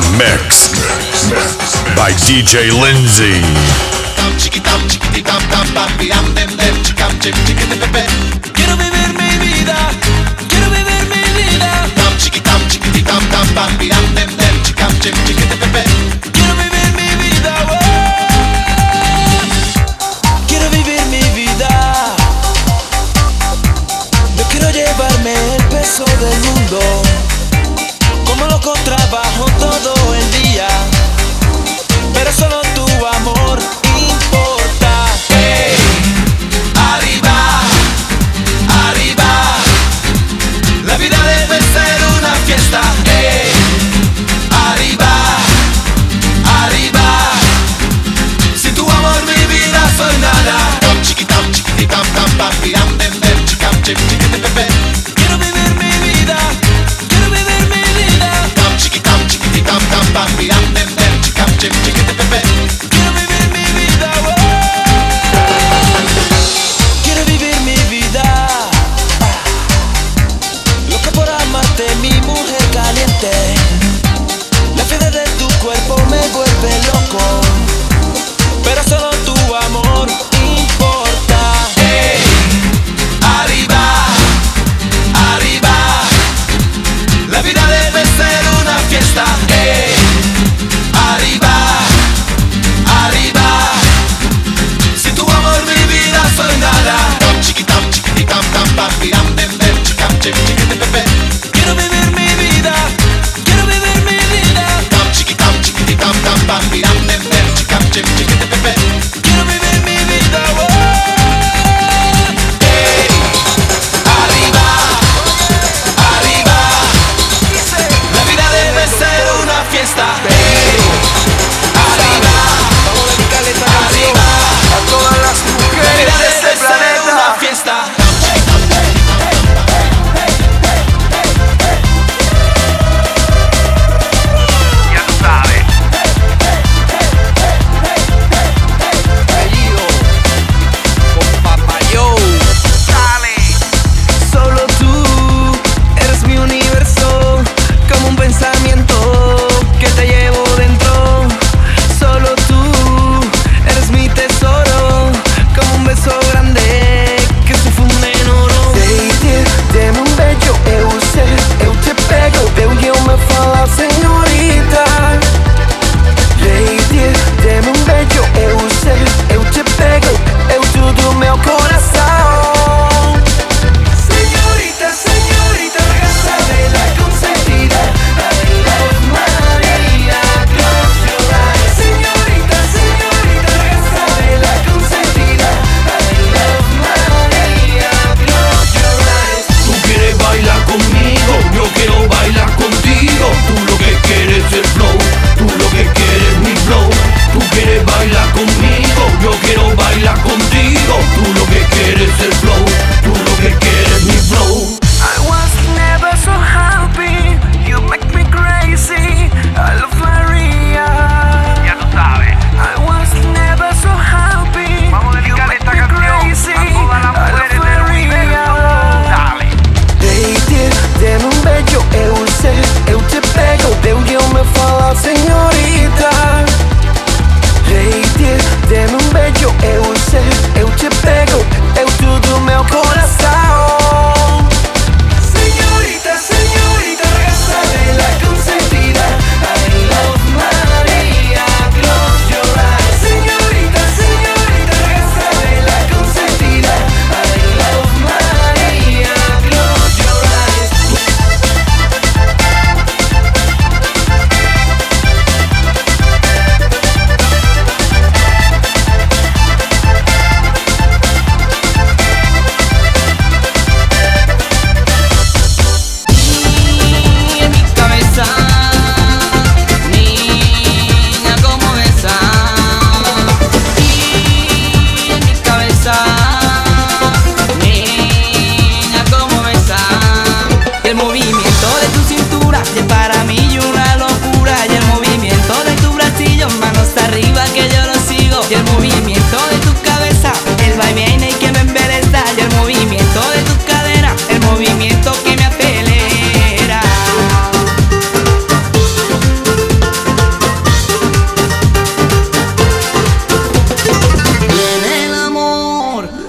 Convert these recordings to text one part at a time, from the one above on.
the mix by DJ Lindsay. Quiero vivir mi vida, quiero vivir mi vida. Quiero llevarme el peso del mundo.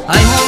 I know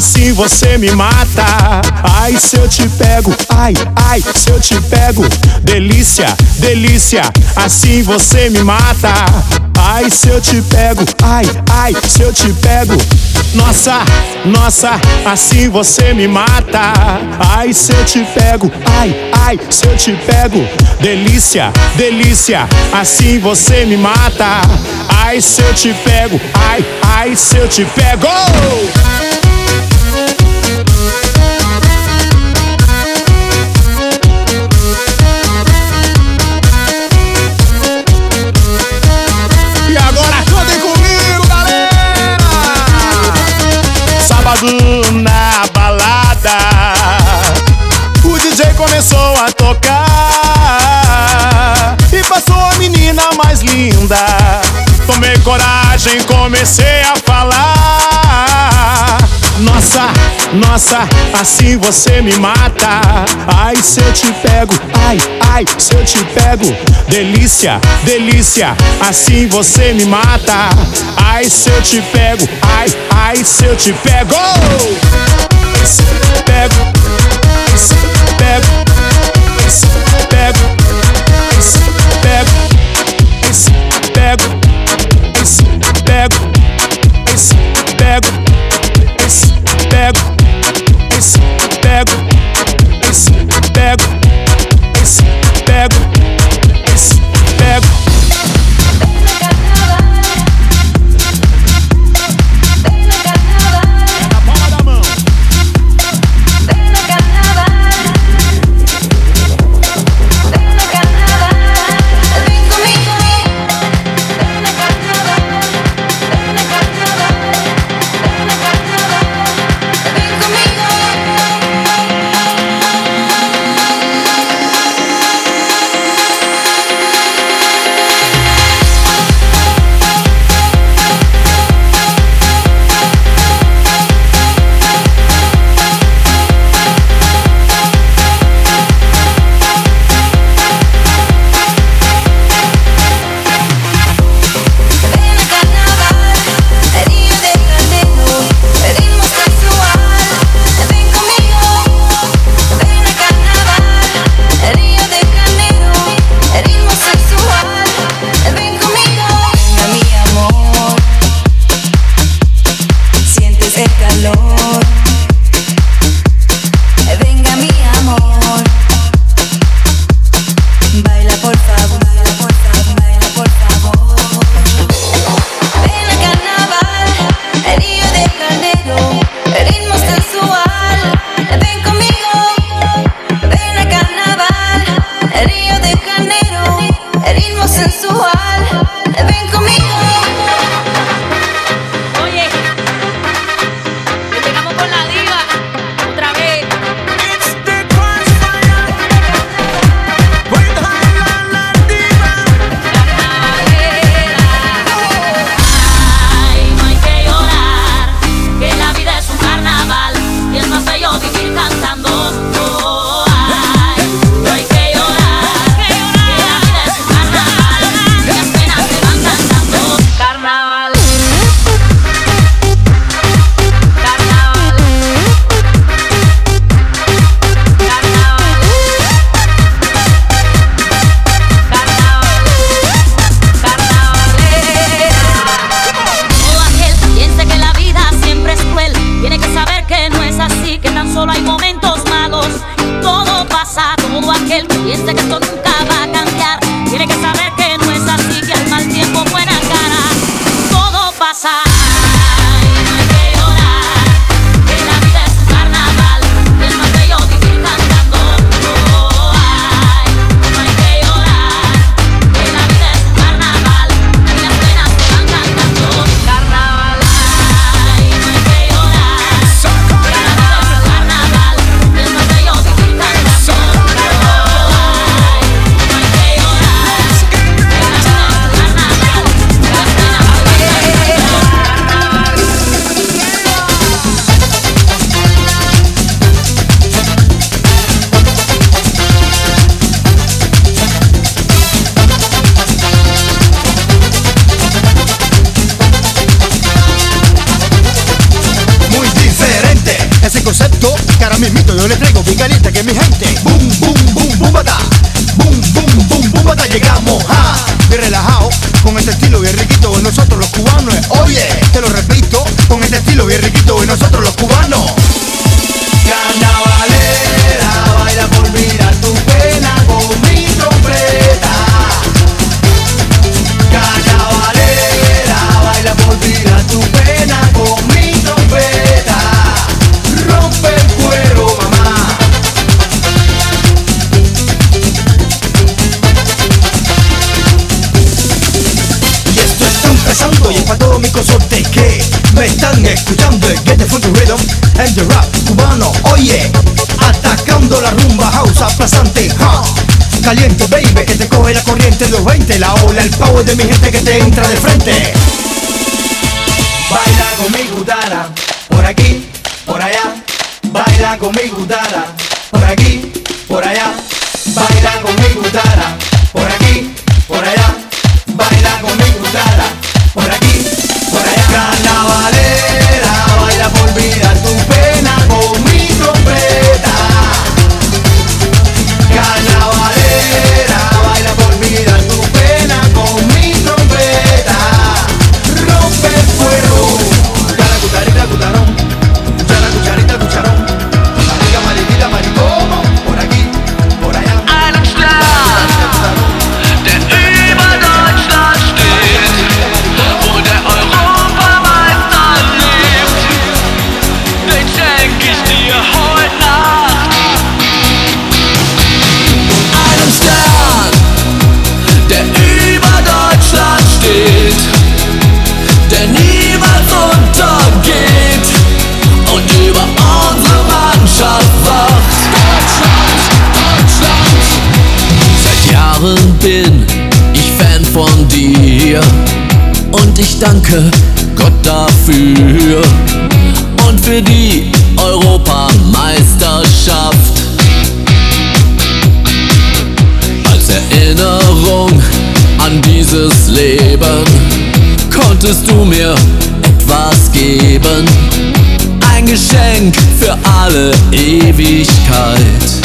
assim você me mata. Ai, se eu te pego, ai, ai, se eu te pego. Delícia, delícia, assim você me mata. Ai, se eu te pego, ai, ai, se eu te pego. Nossa, nossa, assim você me mata. Ai, se eu te pego, ai, ai, se eu te pego. Delícia, delícia, assim você me mata. Ai, se eu te pego, ai, ai, se eu te pego. Tomei coragem, comecei a falar. Nossa, nossa, assim você me mata. Ai, se eu te pego, ai, ai, se eu te pego. Delícia, delícia, assim você me mata. Ai, se eu te pego, ai, ai, se eu te pego. Pego, pego, pego, todo aquel que piense que esto nunca va a cambiar. Tiene que saber que no es el de rap cubano, oye, atacando la rumba house aplastante. Caliente, baby, que te coge la corriente de los 20, la ola, el power de mi gente que te entra de frente. Baila con mi gutara, por aquí, por allá. Baila con mi gutara, por aquí, por allá. Baila con mi gutara, por aquí, por allá. Baila con mi gutara, por aquí, por allá. Carnavales. danke Gott dafür und für die Europameisterschaft. Als Erinnerung an dieses Leben konntest du mir etwas geben. Ein Geschenk für alle Ewigkeit.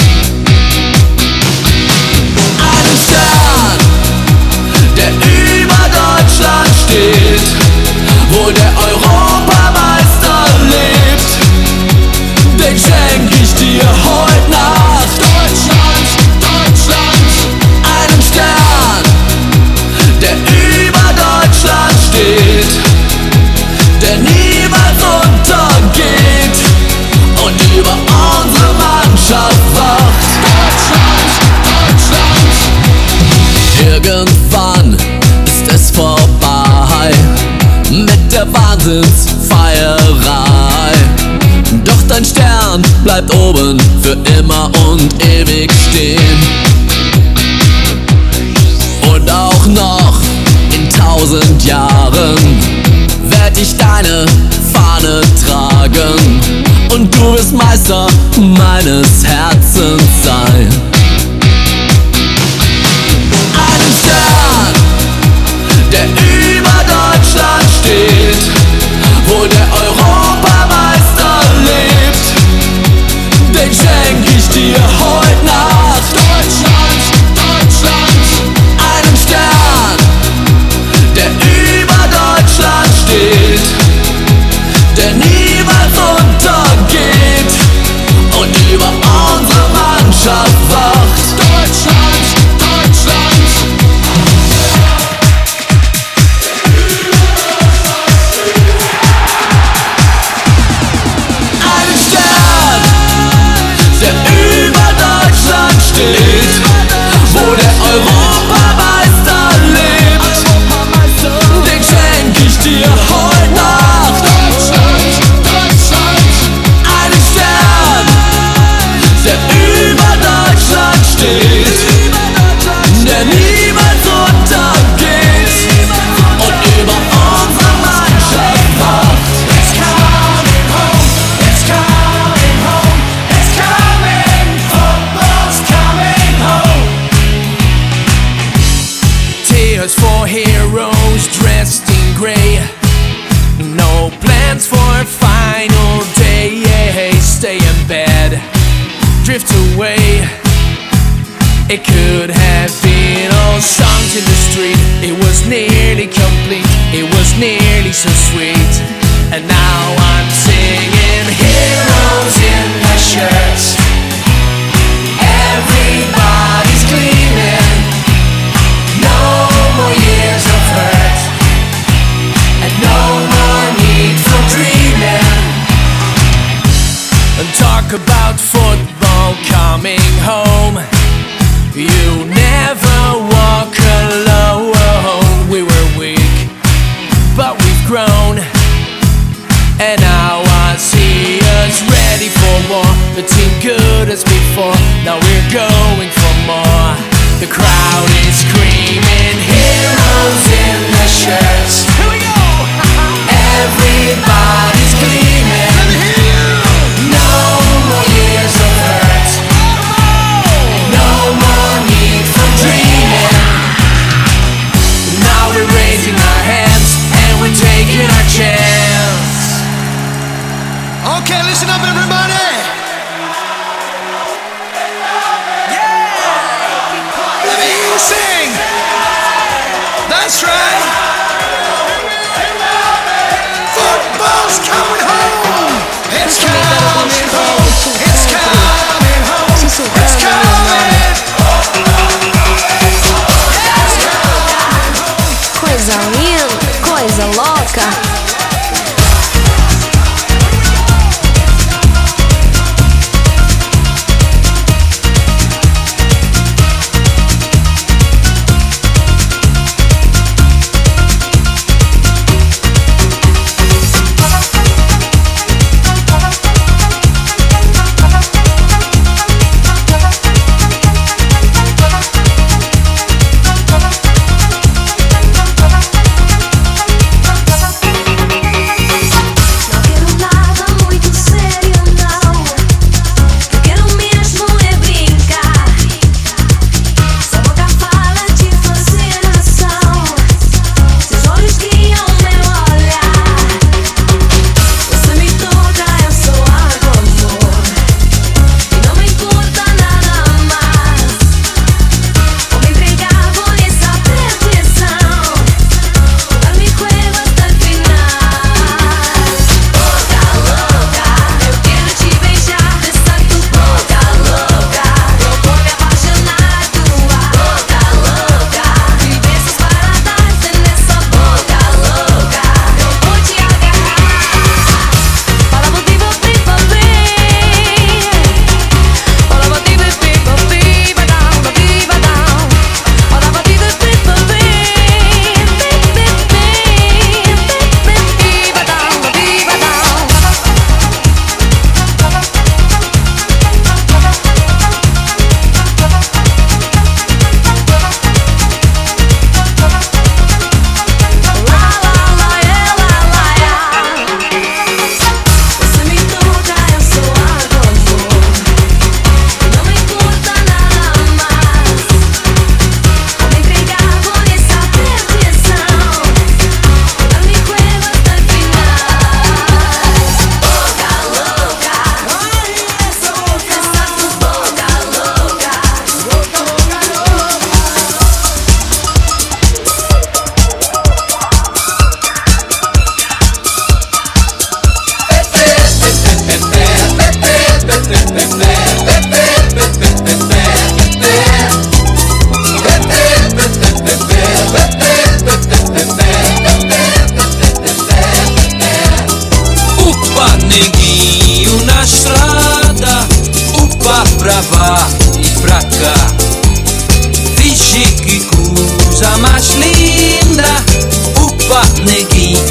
bleibt oben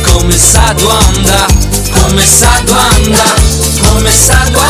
Come sa tu anda, come sa tu anda, come sa tu anda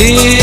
Sí.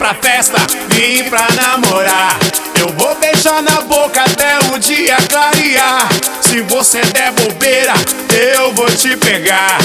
pra festa, vim pra namorar. Eu vou beijar na boca até o dia clarear. Se você der bobeira, eu vou te pegar.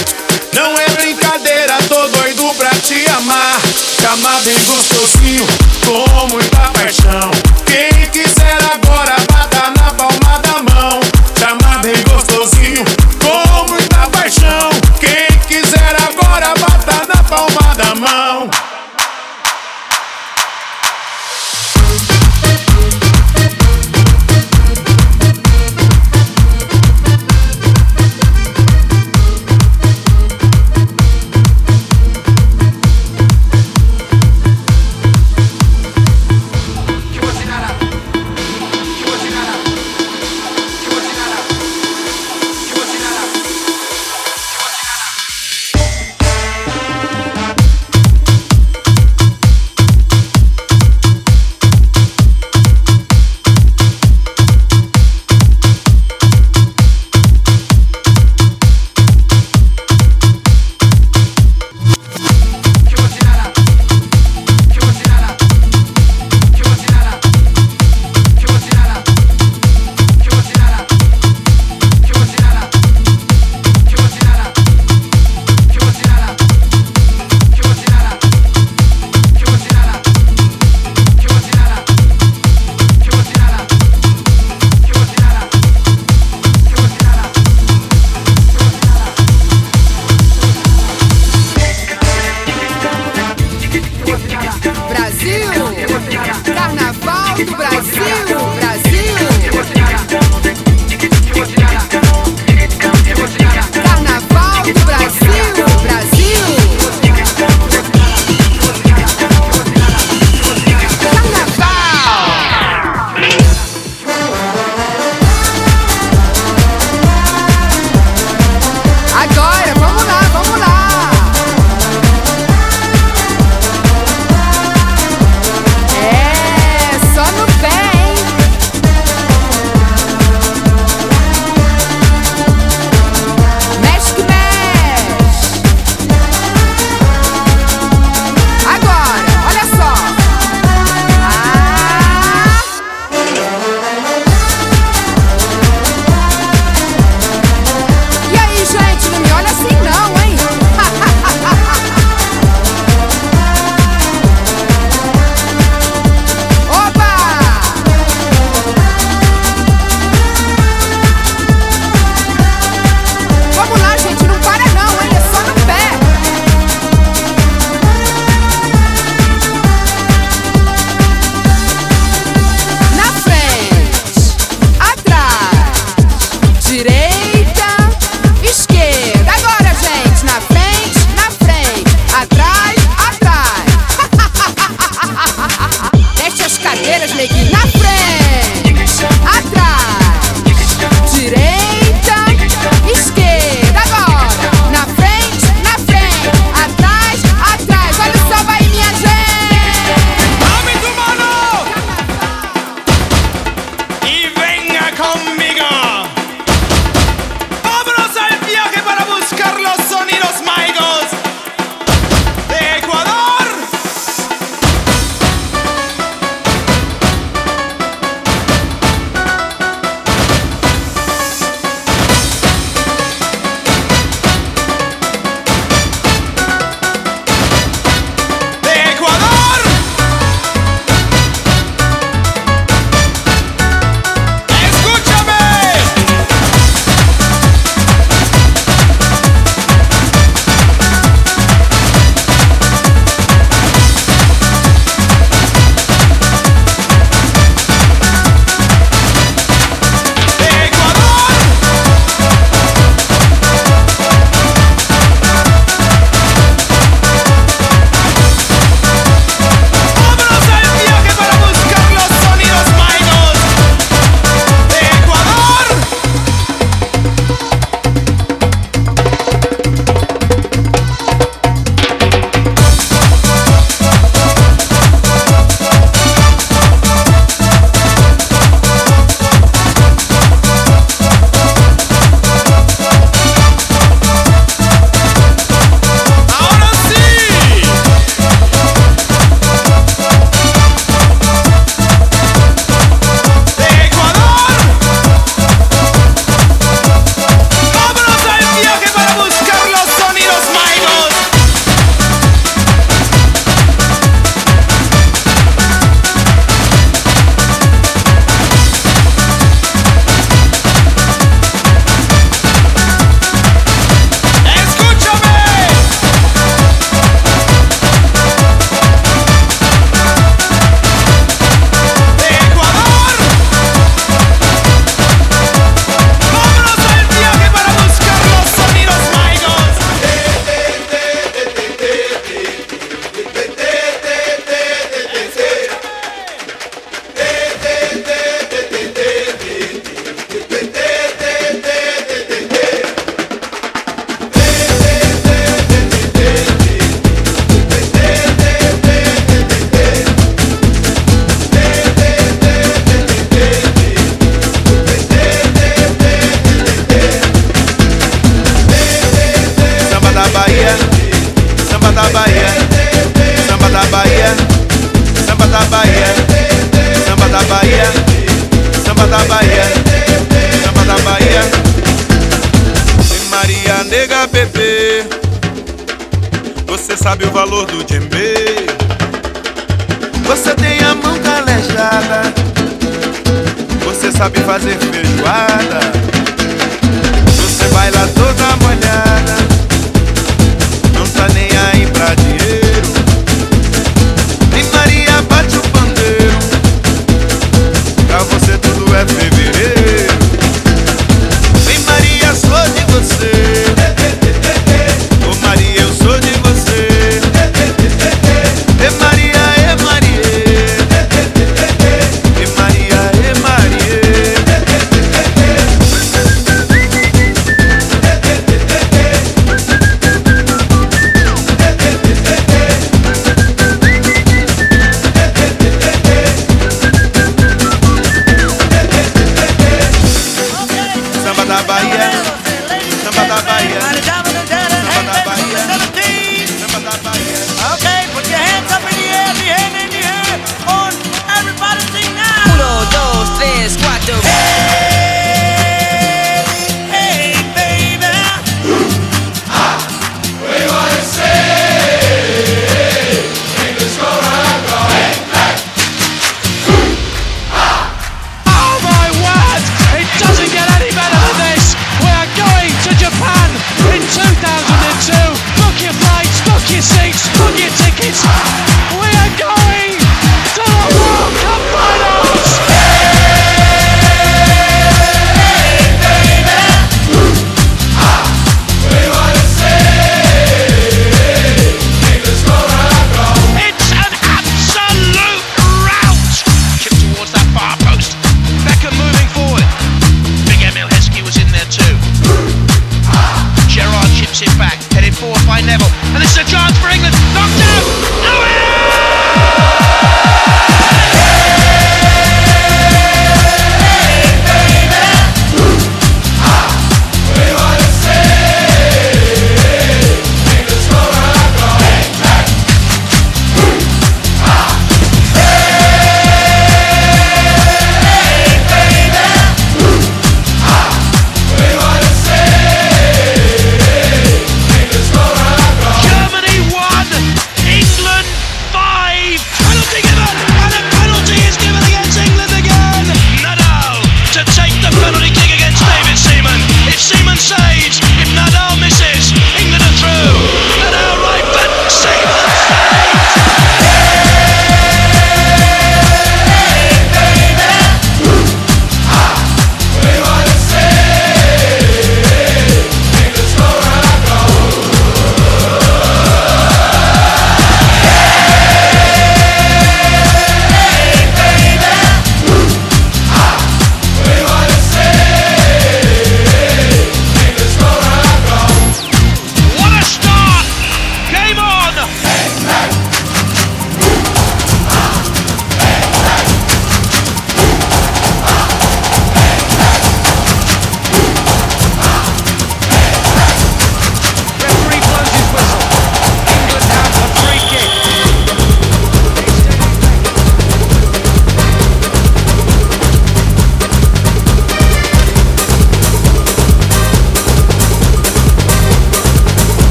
Sabe o valor do djembe.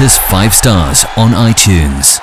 Us 5 stars on iTunes.